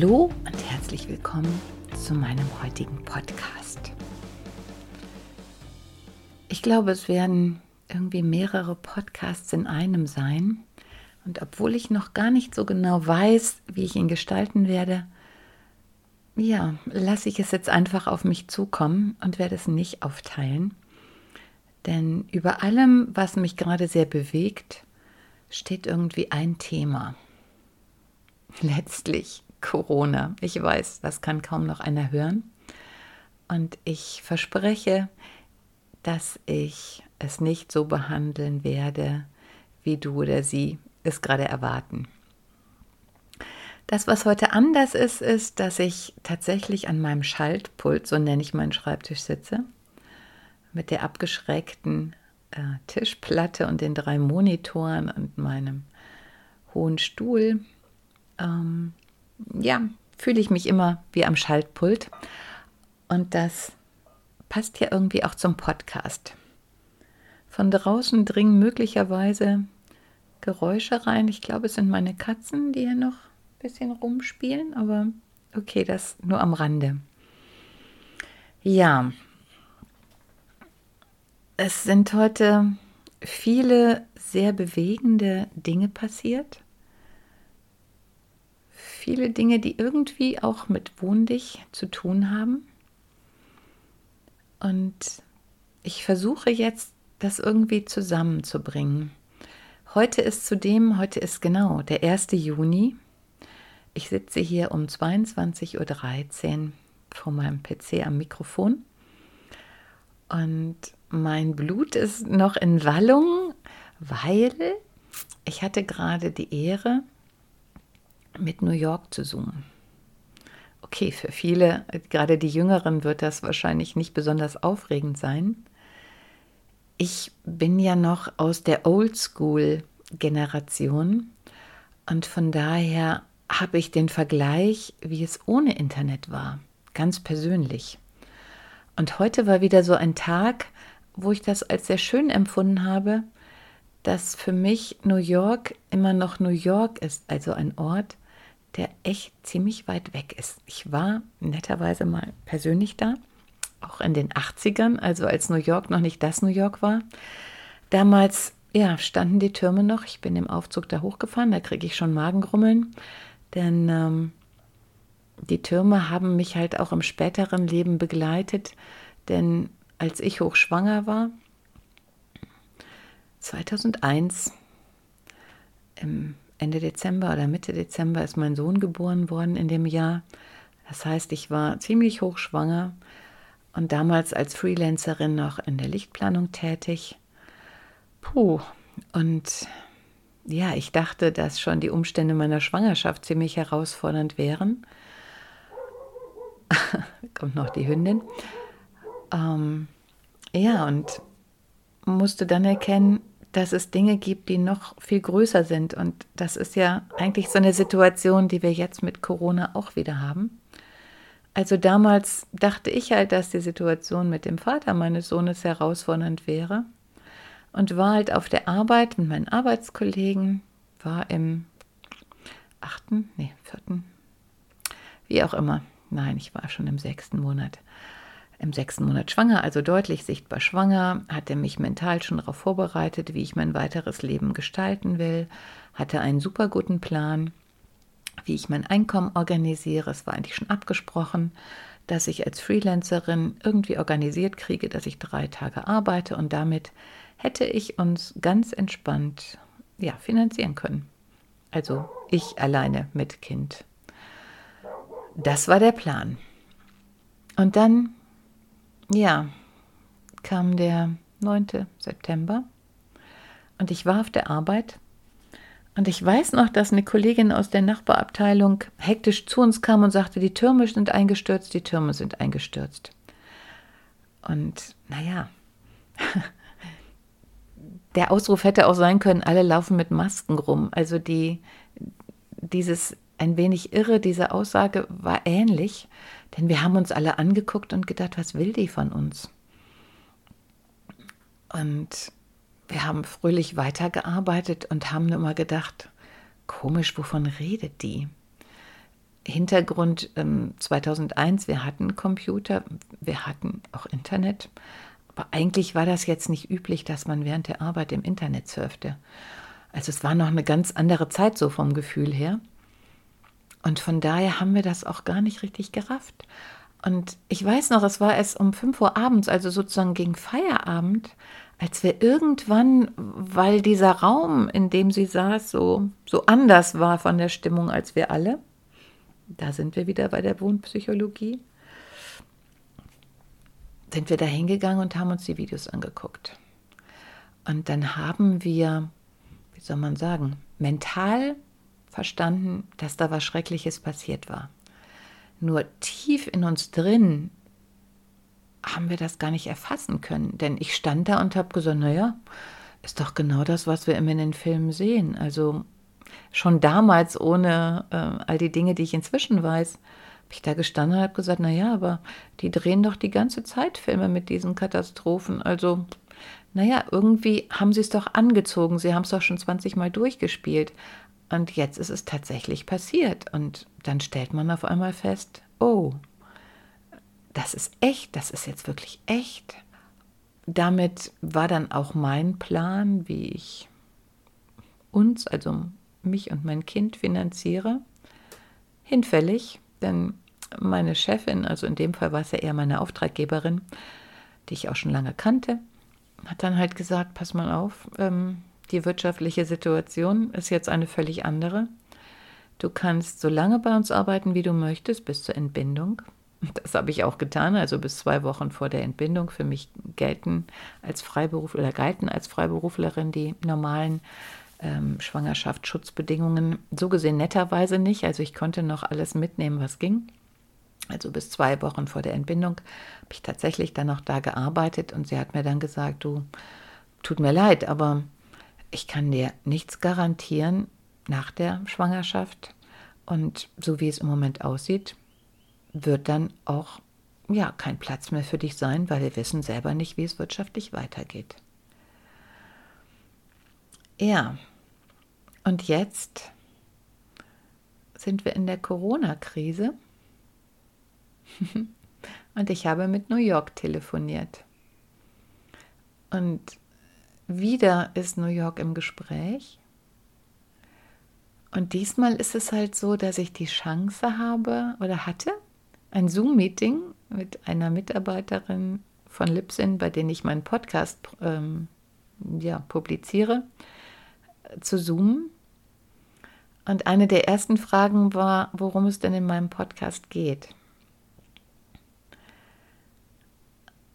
Hallo und herzlich willkommen zu meinem heutigen Podcast. Ich glaube, es werden irgendwie mehrere Podcasts in einem sein. Und obwohl ich noch gar nicht so genau weiß, wie ich ihn gestalten werde, ja, lasse ich es jetzt einfach auf mich zukommen und werde es nicht aufteilen. Denn über allem, was mich gerade sehr bewegt, steht irgendwie ein Thema. Letztlich Corona. Ich weiß, das kann kaum noch einer hören. Und ich verspreche, dass ich es nicht so behandeln werde, wie du oder sie es gerade erwarten. Das, was heute anders ist, ist, dass ich tatsächlich an meinem Schaltpult, so nenne ich meinen Schreibtisch, sitze, mit der abgeschrägten äh, Tischplatte und den drei Monitoren und meinem hohen Stuhl. Ähm, ja, fühle ich mich immer wie am Schaltpult. Und das passt ja irgendwie auch zum Podcast. Von draußen dringen möglicherweise Geräusche rein. Ich glaube, es sind meine Katzen, die hier noch ein bisschen rumspielen, aber okay, das nur am Rande. Ja, es sind heute viele sehr bewegende Dinge passiert viele Dinge, die irgendwie auch mit Wohndig zu tun haben. Und ich versuche jetzt, das irgendwie zusammenzubringen. Heute ist zudem, heute ist genau der 1. Juni. Ich sitze hier um 22.13 Uhr vor meinem PC am Mikrofon. Und mein Blut ist noch in Wallung, weil ich hatte gerade die Ehre, mit New York zu zoomen. Okay, für viele, gerade die Jüngeren, wird das wahrscheinlich nicht besonders aufregend sein. Ich bin ja noch aus der Oldschool-Generation und von daher habe ich den Vergleich, wie es ohne Internet war, ganz persönlich. Und heute war wieder so ein Tag, wo ich das als sehr schön empfunden habe, dass für mich New York immer noch New York ist, also ein Ort, der echt ziemlich weit weg ist. Ich war netterweise mal persönlich da, auch in den 80ern, also als New York noch nicht das New York war. Damals, ja, standen die Türme noch. Ich bin im Aufzug da hochgefahren, da kriege ich schon Magengrummeln, denn ähm, die Türme haben mich halt auch im späteren Leben begleitet, denn als ich hochschwanger war, 2001, im Ende Dezember oder Mitte Dezember ist mein Sohn geboren worden in dem Jahr. Das heißt, ich war ziemlich hochschwanger und damals als Freelancerin noch in der Lichtplanung tätig. Puh, und ja, ich dachte, dass schon die Umstände meiner Schwangerschaft ziemlich herausfordernd wären. Kommt noch die Hündin. Ähm, ja, und musste dann erkennen, dass es Dinge gibt, die noch viel größer sind. Und das ist ja eigentlich so eine Situation, die wir jetzt mit Corona auch wieder haben. Also damals dachte ich halt, dass die Situation mit dem Vater meines Sohnes herausfordernd wäre und war halt auf der Arbeit mit meinen Arbeitskollegen, war im achten, nee, vierten, wie auch immer. Nein, ich war schon im sechsten Monat im sechsten Monat schwanger, also deutlich sichtbar schwanger, hatte mich mental schon darauf vorbereitet, wie ich mein weiteres Leben gestalten will, hatte einen super guten Plan, wie ich mein Einkommen organisiere. Es war eigentlich schon abgesprochen, dass ich als Freelancerin irgendwie organisiert kriege, dass ich drei Tage arbeite und damit hätte ich uns ganz entspannt ja, finanzieren können. Also ich alleine mit Kind. Das war der Plan. Und dann ja, kam der 9. September und ich war auf der Arbeit. Und ich weiß noch, dass eine Kollegin aus der Nachbarabteilung hektisch zu uns kam und sagte, die Türme sind eingestürzt, die Türme sind eingestürzt. Und naja, der Ausruf hätte auch sein können, alle laufen mit Masken rum. Also die, dieses ein wenig irre, diese Aussage war ähnlich, denn wir haben uns alle angeguckt und gedacht, was will die von uns? Und wir haben fröhlich weitergearbeitet und haben immer gedacht, komisch, wovon redet die? Hintergrund ähm, 2001, wir hatten Computer, wir hatten auch Internet, aber eigentlich war das jetzt nicht üblich, dass man während der Arbeit im Internet surfte. Also es war noch eine ganz andere Zeit so vom Gefühl her. Und von daher haben wir das auch gar nicht richtig gerafft. Und ich weiß noch, es war erst um 5 Uhr abends, also sozusagen gegen Feierabend, als wir irgendwann, weil dieser Raum, in dem sie saß, so, so anders war von der Stimmung als wir alle, da sind wir wieder bei der Wohnpsychologie, sind wir da hingegangen und haben uns die Videos angeguckt. Und dann haben wir, wie soll man sagen, mental verstanden, dass da was Schreckliches passiert war. Nur tief in uns drin haben wir das gar nicht erfassen können. Denn ich stand da und habe gesagt, naja, ist doch genau das, was wir immer in den Filmen sehen. Also schon damals, ohne äh, all die Dinge, die ich inzwischen weiß, habe ich da gestanden und habe gesagt, naja, aber die drehen doch die ganze Zeit Filme mit diesen Katastrophen. Also, naja, irgendwie haben sie es doch angezogen. Sie haben es doch schon 20 Mal durchgespielt. Und jetzt ist es tatsächlich passiert. Und dann stellt man auf einmal fest, oh, das ist echt, das ist jetzt wirklich echt. Damit war dann auch mein Plan, wie ich uns, also mich und mein Kind finanziere, hinfällig, denn meine Chefin, also in dem Fall war es ja eher meine Auftraggeberin, die ich auch schon lange kannte, hat dann halt gesagt, pass mal auf, ähm, die wirtschaftliche Situation ist jetzt eine völlig andere. Du kannst so lange bei uns arbeiten, wie du möchtest, bis zur Entbindung. Das habe ich auch getan, also bis zwei Wochen vor der Entbindung. Für mich gelten als Freiberufler oder galten als Freiberuflerin die normalen ähm, Schwangerschaftsschutzbedingungen so gesehen netterweise nicht. Also ich konnte noch alles mitnehmen, was ging. Also bis zwei Wochen vor der Entbindung habe ich tatsächlich dann noch da gearbeitet und sie hat mir dann gesagt, du, tut mir leid, aber ich kann dir nichts garantieren nach der Schwangerschaft. Und so wie es im Moment aussieht, wird dann auch ja kein Platz mehr für dich sein, weil wir wissen selber nicht, wie es wirtschaftlich weitergeht. Ja, und jetzt sind wir in der Corona-Krise und ich habe mit New York telefoniert. Und wieder ist New York im Gespräch. Und diesmal ist es halt so, dass ich die Chance habe oder hatte, ein Zoom-Meeting mit einer Mitarbeiterin von Lipsin, bei denen ich meinen Podcast ähm, ja, publiziere, zu Zoom. Und eine der ersten Fragen war, worum es denn in meinem Podcast geht.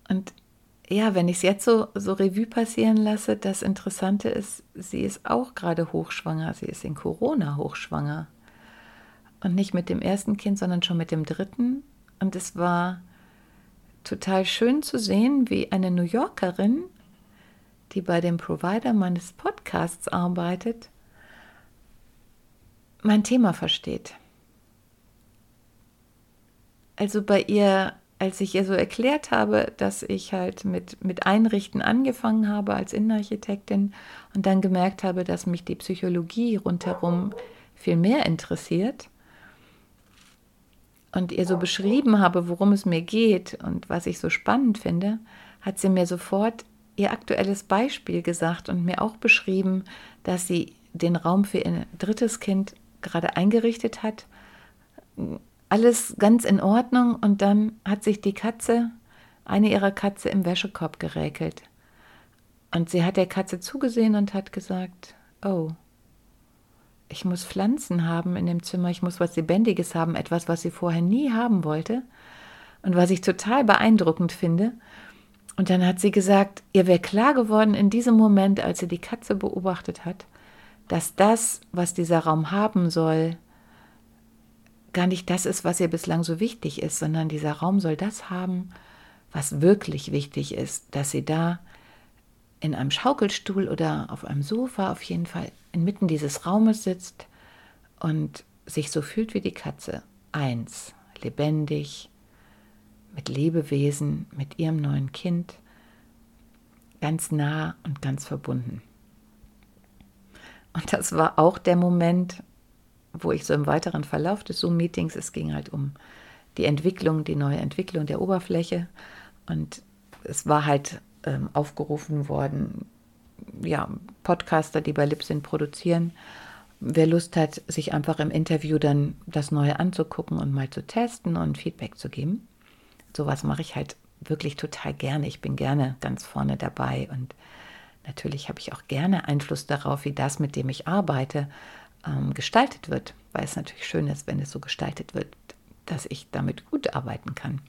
Und ja, wenn ich es jetzt so, so Revue passieren lasse, das Interessante ist, sie ist auch gerade hochschwanger. Sie ist in Corona hochschwanger. Und nicht mit dem ersten Kind, sondern schon mit dem dritten. Und es war total schön zu sehen, wie eine New Yorkerin, die bei dem Provider meines Podcasts arbeitet, mein Thema versteht. Also bei ihr, als ich ihr so erklärt habe, dass ich halt mit, mit Einrichten angefangen habe als Innenarchitektin und dann gemerkt habe, dass mich die Psychologie rundherum viel mehr interessiert, und ihr so beschrieben habe, worum es mir geht und was ich so spannend finde, hat sie mir sofort ihr aktuelles Beispiel gesagt und mir auch beschrieben, dass sie den Raum für ihr drittes Kind gerade eingerichtet hat. Alles ganz in Ordnung und dann hat sich die Katze, eine ihrer Katze im Wäschekorb geräkelt. Und sie hat der Katze zugesehen und hat gesagt, oh, ich muss Pflanzen haben in dem Zimmer, ich muss was Lebendiges haben, etwas, was sie vorher nie haben wollte. Und was ich total beeindruckend finde, und dann hat sie gesagt, ihr wäre klar geworden in diesem Moment, als sie die Katze beobachtet hat, dass das, was dieser Raum haben soll, gar nicht das ist, was ihr bislang so wichtig ist, sondern dieser Raum soll das haben, was wirklich wichtig ist, dass sie da in einem Schaukelstuhl oder auf einem Sofa auf jeden Fall inmitten dieses Raumes sitzt und sich so fühlt wie die Katze. Eins, lebendig, mit Lebewesen, mit ihrem neuen Kind, ganz nah und ganz verbunden. Und das war auch der Moment, wo ich so im weiteren Verlauf des Zoom-Meetings, es ging halt um die Entwicklung, die neue Entwicklung der Oberfläche. Und es war halt ähm, aufgerufen worden, ja, Podcaster, die bei Libsyn produzieren, wer Lust hat, sich einfach im Interview dann das Neue anzugucken und mal zu testen und Feedback zu geben. Sowas mache ich halt wirklich total gerne. Ich bin gerne ganz vorne dabei und natürlich habe ich auch gerne Einfluss darauf, wie das, mit dem ich arbeite, ähm, gestaltet wird, weil es natürlich schön ist, wenn es so gestaltet wird, dass ich damit gut arbeiten kann.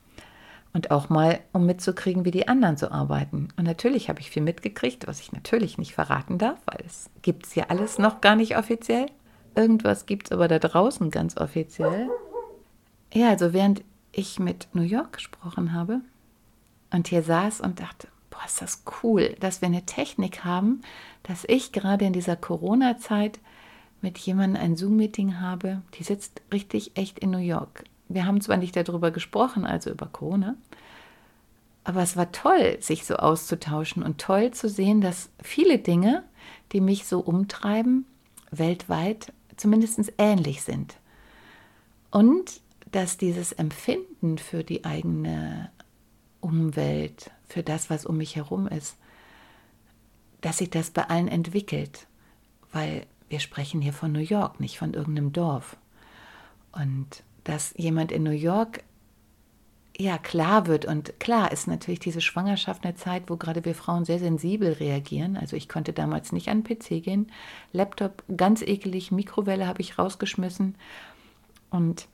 Und auch mal, um mitzukriegen, wie die anderen so arbeiten. Und natürlich habe ich viel mitgekriegt, was ich natürlich nicht verraten darf, weil es gibt es ja alles noch gar nicht offiziell. Irgendwas gibt es aber da draußen ganz offiziell. Ja, also während ich mit New York gesprochen habe und hier saß und dachte, boah, ist das cool, dass wir eine Technik haben, dass ich gerade in dieser Corona-Zeit mit jemandem ein Zoom-Meeting habe, die sitzt richtig echt in New York. Wir haben zwar nicht darüber gesprochen, also über Corona, aber es war toll, sich so auszutauschen und toll zu sehen, dass viele Dinge, die mich so umtreiben, weltweit zumindest ähnlich sind. Und dass dieses Empfinden für die eigene Umwelt, für das, was um mich herum ist, dass sich das bei allen entwickelt, weil wir sprechen hier von New York, nicht von irgendeinem Dorf. Und dass jemand in New York ja klar wird und klar ist natürlich diese Schwangerschaft eine Zeit, wo gerade wir Frauen sehr sensibel reagieren. Also ich konnte damals nicht an den PC gehen, Laptop ganz ekelig, Mikrowelle habe ich rausgeschmissen und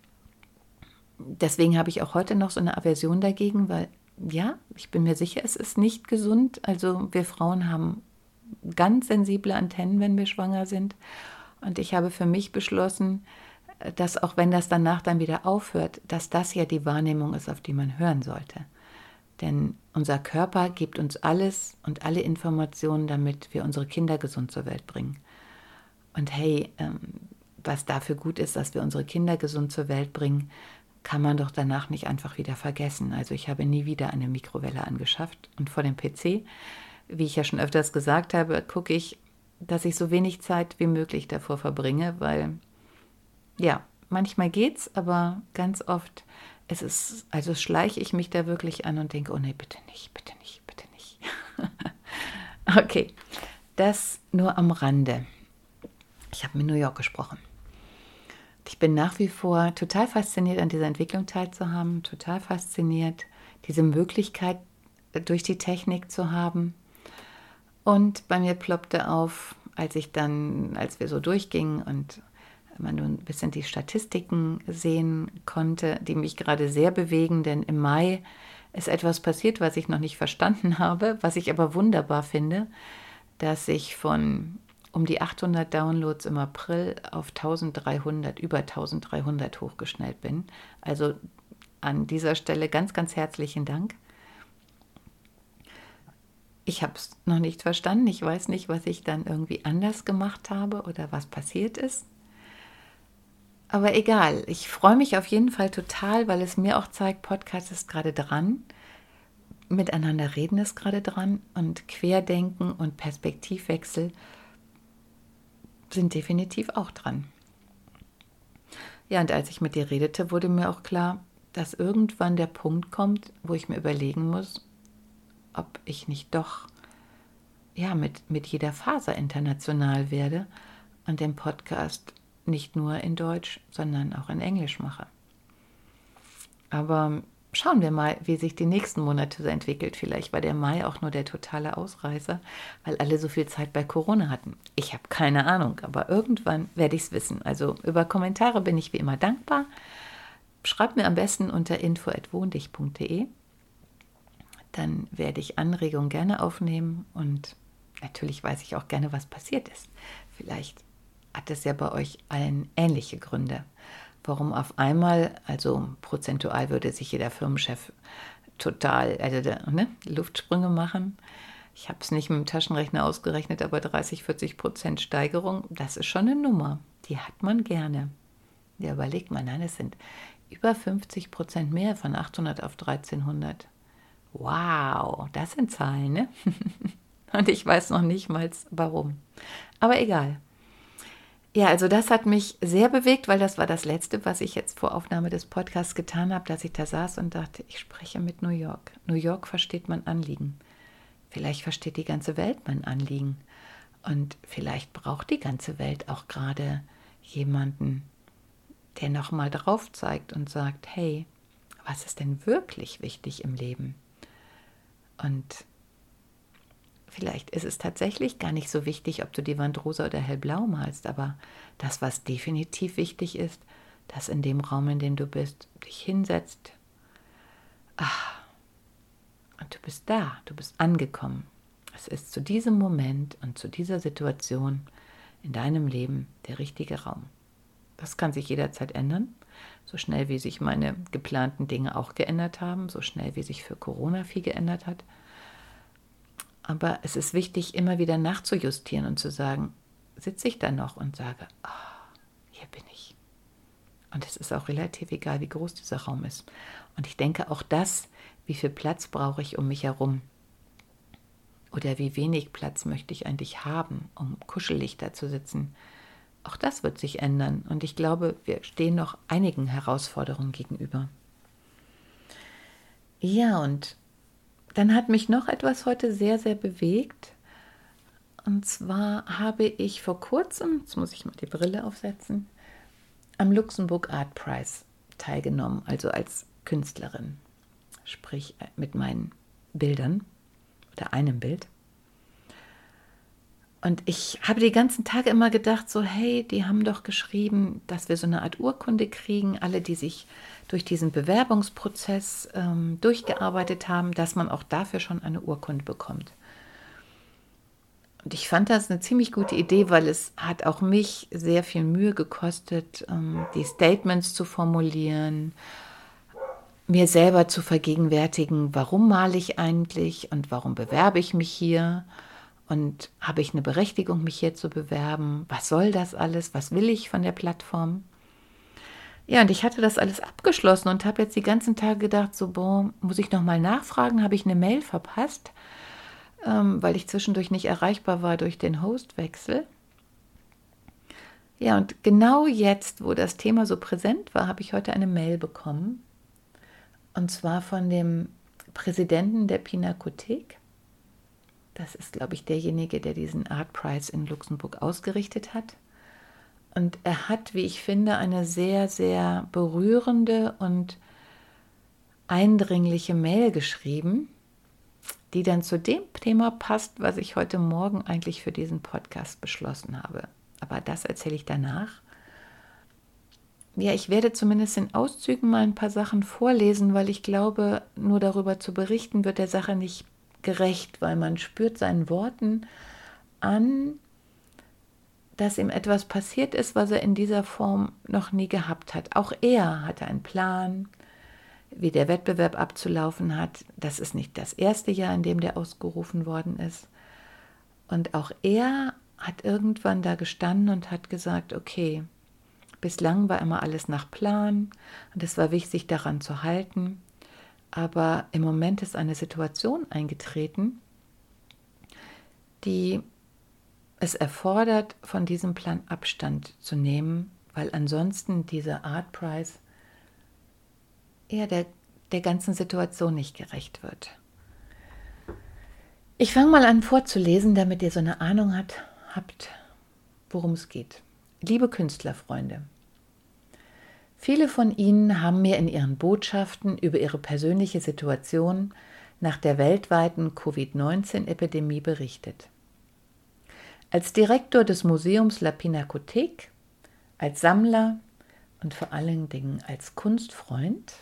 deswegen habe ich auch heute noch so eine Aversion dagegen, weil ja, ich bin mir sicher, es ist nicht gesund. Also wir Frauen haben ganz sensible Antennen, wenn wir schwanger sind. Und ich habe für mich beschlossen, dass auch wenn das danach dann wieder aufhört, dass das ja die Wahrnehmung ist, auf die man hören sollte. Denn unser Körper gibt uns alles und alle Informationen, damit wir unsere Kinder gesund zur Welt bringen. Und hey, ähm, was dafür gut ist, dass wir unsere Kinder gesund zur Welt bringen, kann man doch danach nicht einfach wieder vergessen. Also ich habe nie wieder eine Mikrowelle angeschafft. Und vor dem PC, wie ich ja schon öfters gesagt habe, gucke ich, dass ich so wenig Zeit wie möglich davor verbringe, weil ja, manchmal geht's, aber ganz oft es ist, also schleiche ich mich da wirklich an und denke, oh nee, bitte nicht, bitte nicht, bitte nicht. okay, das nur am Rande. Ich habe mit New York gesprochen. Ich bin nach wie vor total fasziniert, an dieser Entwicklung teilzuhaben, total fasziniert, diese Möglichkeit durch die Technik zu haben. Und bei mir ploppte auf, als ich dann, als wir so durchgingen und man nun ein bisschen die Statistiken sehen konnte, die mich gerade sehr bewegen, denn im Mai ist etwas passiert, was ich noch nicht verstanden habe, was ich aber wunderbar finde, dass ich von um die 800 Downloads im April auf 1300, über 1300 hochgeschnellt bin. Also an dieser Stelle ganz, ganz herzlichen Dank. Ich habe es noch nicht verstanden. Ich weiß nicht, was ich dann irgendwie anders gemacht habe oder was passiert ist. Aber egal, ich freue mich auf jeden Fall total, weil es mir auch zeigt, Podcast ist gerade dran. Miteinander reden ist gerade dran und Querdenken und Perspektivwechsel sind definitiv auch dran. Ja, und als ich mit dir redete, wurde mir auch klar, dass irgendwann der Punkt kommt, wo ich mir überlegen muss, ob ich nicht doch ja, mit, mit jeder Faser international werde und den Podcast nicht nur in Deutsch, sondern auch in Englisch mache. Aber schauen wir mal, wie sich die nächsten Monate so entwickelt. Vielleicht war der Mai auch nur der totale Ausreißer, weil alle so viel Zeit bei Corona hatten. Ich habe keine Ahnung, aber irgendwann werde ich es wissen. Also über Kommentare bin ich wie immer dankbar. Schreibt mir am besten unter info.wohndich.de. dann werde ich Anregungen gerne aufnehmen und natürlich weiß ich auch gerne, was passiert ist. Vielleicht hat es ja bei euch allen ähnliche Gründe, warum auf einmal, also prozentual würde sich jeder Firmenchef total, also ne, Luftsprünge machen. Ich habe es nicht mit dem Taschenrechner ausgerechnet, aber 30, 40 Prozent Steigerung, das ist schon eine Nummer. Die hat man gerne. Ja, überlegt man, nein, es sind über 50 Prozent mehr von 800 auf 1300. Wow, das sind Zahlen, ne? Und ich weiß noch nicht mal warum. Aber egal. Ja, also das hat mich sehr bewegt, weil das war das Letzte, was ich jetzt vor Aufnahme des Podcasts getan habe, dass ich da saß und dachte, ich spreche mit New York. New York versteht mein Anliegen. Vielleicht versteht die ganze Welt mein Anliegen. Und vielleicht braucht die ganze Welt auch gerade jemanden, der nochmal drauf zeigt und sagt, hey, was ist denn wirklich wichtig im Leben? Und Vielleicht ist es tatsächlich gar nicht so wichtig, ob du die Wand rosa oder hellblau malst, aber das, was definitiv wichtig ist, dass in dem Raum, in dem du bist, dich hinsetzt. Ach, und du bist da, du bist angekommen. Es ist zu diesem Moment und zu dieser Situation in deinem Leben der richtige Raum. Das kann sich jederzeit ändern, so schnell wie sich meine geplanten Dinge auch geändert haben, so schnell wie sich für Corona viel geändert hat. Aber es ist wichtig, immer wieder nachzujustieren und zu sagen, sitze ich da noch und sage, oh, hier bin ich. Und es ist auch relativ egal, wie groß dieser Raum ist. Und ich denke auch das, wie viel Platz brauche ich um mich herum? Oder wie wenig Platz möchte ich eigentlich haben, um kuschelig da zu sitzen? Auch das wird sich ändern. Und ich glaube, wir stehen noch einigen Herausforderungen gegenüber. Ja, und dann hat mich noch etwas heute sehr, sehr bewegt. Und zwar habe ich vor kurzem, jetzt muss ich mal die Brille aufsetzen, am Luxemburg Art Prize teilgenommen, also als Künstlerin, sprich äh, mit meinen Bildern oder einem Bild. Und ich habe die ganzen Tage immer gedacht, so, hey, die haben doch geschrieben, dass wir so eine Art Urkunde kriegen, alle, die sich durch diesen Bewerbungsprozess ähm, durchgearbeitet haben, dass man auch dafür schon eine Urkunde bekommt. Und ich fand das eine ziemlich gute Idee, weil es hat auch mich sehr viel Mühe gekostet, ähm, die Statements zu formulieren, mir selber zu vergegenwärtigen, warum male ich eigentlich und warum bewerbe ich mich hier und habe ich eine Berechtigung, mich hier zu bewerben? Was soll das alles? Was will ich von der Plattform? Ja, und ich hatte das alles abgeschlossen und habe jetzt die ganzen Tage gedacht, so, boah, muss ich nochmal nachfragen? Habe ich eine Mail verpasst, ähm, weil ich zwischendurch nicht erreichbar war durch den Hostwechsel? Ja, und genau jetzt, wo das Thema so präsent war, habe ich heute eine Mail bekommen. Und zwar von dem Präsidenten der Pinakothek. Das ist, glaube ich, derjenige, der diesen Art Prize in Luxemburg ausgerichtet hat. Und er hat, wie ich finde, eine sehr, sehr berührende und eindringliche Mail geschrieben, die dann zu dem Thema passt, was ich heute Morgen eigentlich für diesen Podcast beschlossen habe. Aber das erzähle ich danach. Ja, ich werde zumindest in Auszügen mal ein paar Sachen vorlesen, weil ich glaube, nur darüber zu berichten wird der Sache nicht gerecht, weil man spürt seinen Worten an, dass ihm etwas passiert ist, was er in dieser Form noch nie gehabt hat. Auch er hatte einen Plan, wie der Wettbewerb abzulaufen hat. Das ist nicht das erste Jahr, in dem der ausgerufen worden ist. Und auch er hat irgendwann da gestanden und hat gesagt, okay, bislang war immer alles nach Plan und es war wichtig, daran zu halten. Aber im Moment ist eine Situation eingetreten, die es erfordert, von diesem Plan Abstand zu nehmen, weil ansonsten dieser Art Prize eher der, der ganzen Situation nicht gerecht wird. Ich fange mal an vorzulesen, damit ihr so eine Ahnung hat, habt, worum es geht. Liebe Künstlerfreunde, viele von Ihnen haben mir in Ihren Botschaften über Ihre persönliche Situation nach der weltweiten Covid-19-Epidemie berichtet als Direktor des Museums La Pinakothek, als Sammler und vor allen Dingen als Kunstfreund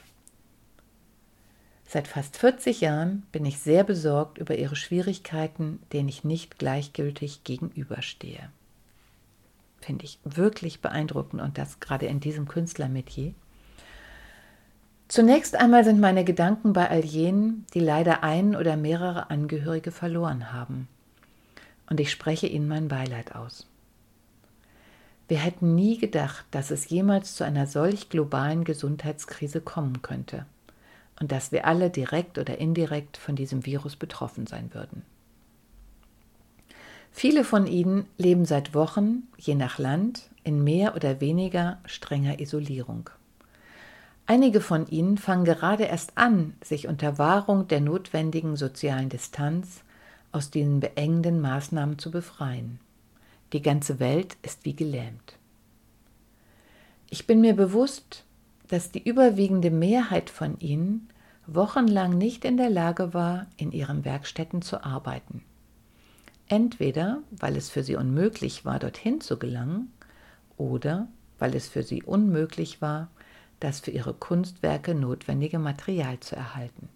Seit fast 40 Jahren bin ich sehr besorgt über ihre Schwierigkeiten, denen ich nicht gleichgültig gegenüberstehe. Finde ich wirklich beeindruckend und das gerade in diesem Künstlermetier. Zunächst einmal sind meine Gedanken bei all jenen, die leider einen oder mehrere Angehörige verloren haben. Und ich spreche ihnen mein Beileid aus. Wir hätten nie gedacht, dass es jemals zu einer solch globalen Gesundheitskrise kommen könnte und dass wir alle direkt oder indirekt von diesem Virus betroffen sein würden. Viele von ihnen leben seit Wochen, je nach Land, in mehr oder weniger strenger Isolierung. Einige von ihnen fangen gerade erst an, sich unter Wahrung der notwendigen sozialen Distanz aus diesen beengenden Maßnahmen zu befreien. Die ganze Welt ist wie gelähmt. Ich bin mir bewusst, dass die überwiegende Mehrheit von ihnen wochenlang nicht in der Lage war, in ihren Werkstätten zu arbeiten. Entweder weil es für sie unmöglich war, dorthin zu gelangen, oder weil es für sie unmöglich war, das für ihre Kunstwerke notwendige Material zu erhalten.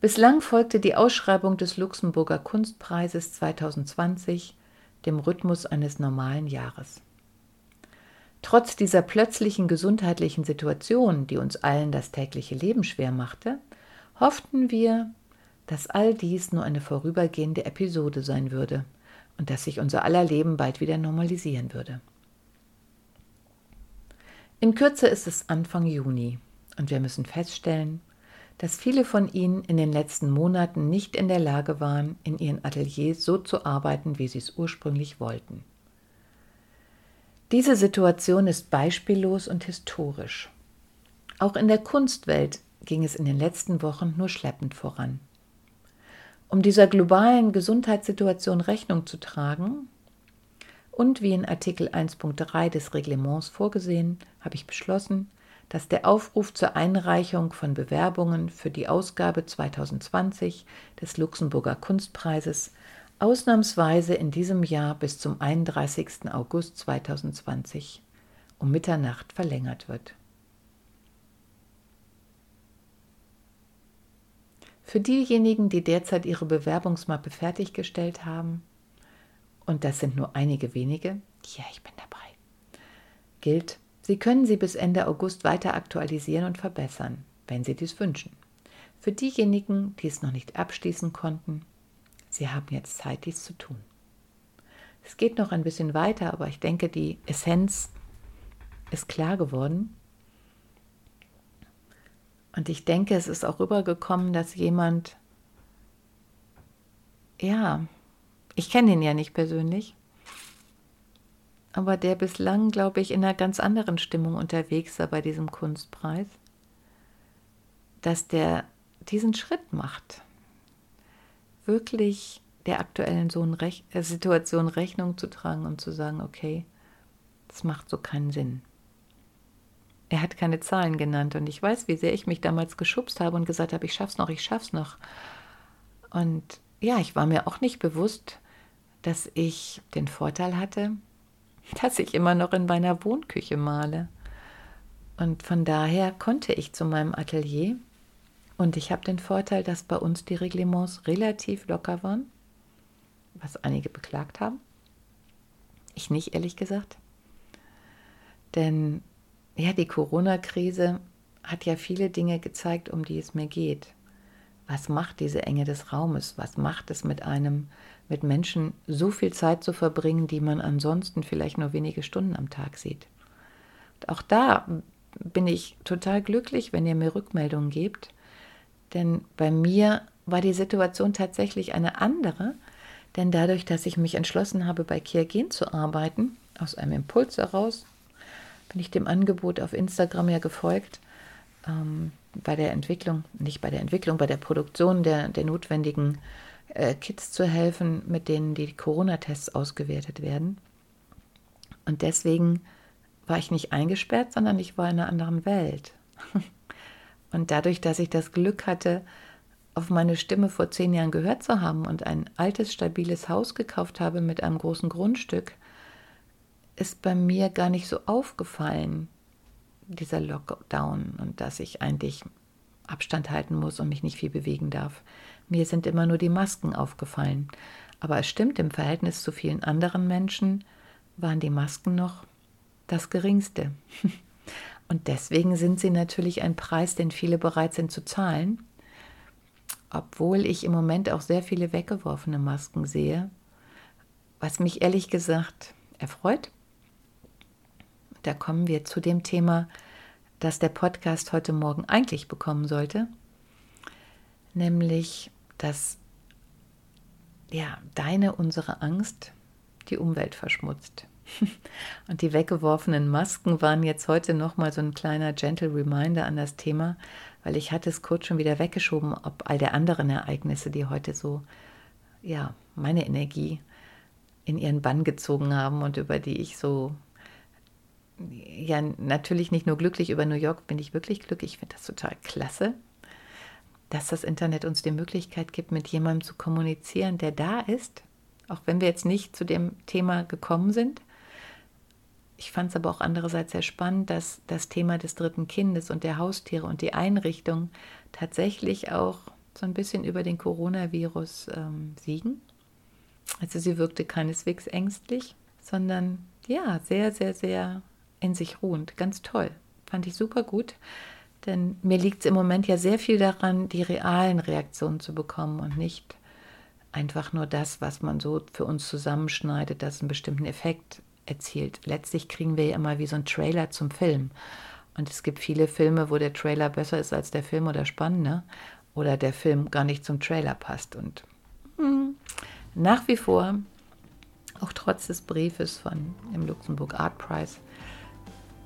Bislang folgte die Ausschreibung des Luxemburger Kunstpreises 2020 dem Rhythmus eines normalen Jahres. Trotz dieser plötzlichen gesundheitlichen Situation, die uns allen das tägliche Leben schwer machte, hofften wir, dass all dies nur eine vorübergehende Episode sein würde und dass sich unser aller Leben bald wieder normalisieren würde. In Kürze ist es Anfang Juni und wir müssen feststellen, dass viele von ihnen in den letzten Monaten nicht in der Lage waren, in ihren Ateliers so zu arbeiten, wie sie es ursprünglich wollten. Diese Situation ist beispiellos und historisch. Auch in der Kunstwelt ging es in den letzten Wochen nur schleppend voran. Um dieser globalen Gesundheitssituation Rechnung zu tragen und wie in Artikel 1.3 des Reglements vorgesehen, habe ich beschlossen, dass der Aufruf zur Einreichung von Bewerbungen für die Ausgabe 2020 des Luxemburger Kunstpreises ausnahmsweise in diesem Jahr bis zum 31. August 2020 um Mitternacht verlängert wird. Für diejenigen, die derzeit ihre Bewerbungsmappe fertiggestellt haben, und das sind nur einige wenige, ja, ich bin dabei, gilt, Sie können sie bis Ende August weiter aktualisieren und verbessern, wenn Sie dies wünschen. Für diejenigen, die es noch nicht abschließen konnten, Sie haben jetzt Zeit, dies zu tun. Es geht noch ein bisschen weiter, aber ich denke, die Essenz ist klar geworden. Und ich denke, es ist auch rübergekommen, dass jemand, ja, ich kenne ihn ja nicht persönlich, aber der bislang, glaube ich, in einer ganz anderen Stimmung unterwegs war bei diesem Kunstpreis, dass der diesen Schritt macht wirklich der aktuellen äh, Situation Rechnung zu tragen und zu sagen, okay, das macht so keinen Sinn. Er hat keine Zahlen genannt und ich weiß, wie sehr ich mich damals geschubst habe und gesagt habe, ich schaff's noch, ich schaff's noch. Und ja, ich war mir auch nicht bewusst, dass ich den Vorteil hatte, dass ich immer noch in meiner Wohnküche male. Und von daher konnte ich zu meinem Atelier und ich habe den Vorteil, dass bei uns die Reglements relativ locker waren, was einige beklagt haben. Ich nicht, ehrlich gesagt. Denn ja, die Corona-Krise hat ja viele Dinge gezeigt, um die es mir geht. Was macht diese Enge des Raumes? Was macht es mit einem, mit Menschen so viel Zeit zu verbringen, die man ansonsten vielleicht nur wenige Stunden am Tag sieht? Und auch da bin ich total glücklich, wenn ihr mir Rückmeldungen gebt, denn bei mir war die Situation tatsächlich eine andere, denn dadurch, dass ich mich entschlossen habe, bei Kiagen zu arbeiten, aus einem Impuls heraus, bin ich dem Angebot auf Instagram ja gefolgt, ähm, bei der Entwicklung, nicht bei der Entwicklung, bei der Produktion der, der notwendigen äh, Kits zu helfen, mit denen die Corona-Tests ausgewertet werden. Und deswegen war ich nicht eingesperrt, sondern ich war in einer anderen Welt. Und dadurch, dass ich das Glück hatte, auf meine Stimme vor zehn Jahren gehört zu haben und ein altes, stabiles Haus gekauft habe mit einem großen Grundstück, ist bei mir gar nicht so aufgefallen, dieser Lockdown und dass ich eigentlich Abstand halten muss und mich nicht viel bewegen darf. Mir sind immer nur die Masken aufgefallen. Aber es stimmt, im Verhältnis zu vielen anderen Menschen waren die Masken noch das Geringste. Und deswegen sind sie natürlich ein Preis, den viele bereit sind zu zahlen. Obwohl ich im Moment auch sehr viele weggeworfene Masken sehe, was mich ehrlich gesagt erfreut. Da kommen wir zu dem Thema, das der Podcast heute Morgen eigentlich bekommen sollte, nämlich, dass ja, deine, unsere Angst die Umwelt verschmutzt. Und die weggeworfenen Masken waren jetzt heute nochmal so ein kleiner gentle Reminder an das Thema, weil ich hatte es kurz schon wieder weggeschoben, ob all der anderen Ereignisse, die heute so, ja, meine Energie in ihren Bann gezogen haben und über die ich so, ja, natürlich nicht nur glücklich über New York bin ich wirklich glücklich, ich finde das total klasse, dass das Internet uns die Möglichkeit gibt, mit jemandem zu kommunizieren, der da ist, auch wenn wir jetzt nicht zu dem Thema gekommen sind. Ich fand es aber auch andererseits sehr spannend, dass das Thema des dritten Kindes und der Haustiere und die Einrichtung tatsächlich auch so ein bisschen über den Coronavirus ähm, siegen. Also sie wirkte keineswegs ängstlich, sondern ja, sehr, sehr, sehr in sich ruhend. Ganz toll. Fand ich super gut. Denn mir liegt es im Moment ja sehr viel daran, die realen Reaktionen zu bekommen und nicht einfach nur das, was man so für uns zusammenschneidet, das einen bestimmten Effekt erzielt. Letztlich kriegen wir ja immer wie so einen Trailer zum Film. Und es gibt viele Filme, wo der Trailer besser ist als der Film oder spannender oder der Film gar nicht zum Trailer passt. Und hm, nach wie vor, auch trotz des Briefes von im Luxemburg Art Prize,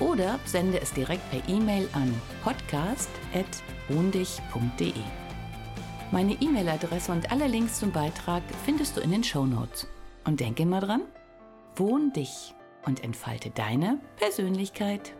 oder sende es direkt per E-Mail an podcast.wohndich.de. Meine E-Mail-Adresse und alle Links zum Beitrag findest du in den Show Notes. Und denke immer dran, wohn dich und entfalte deine Persönlichkeit.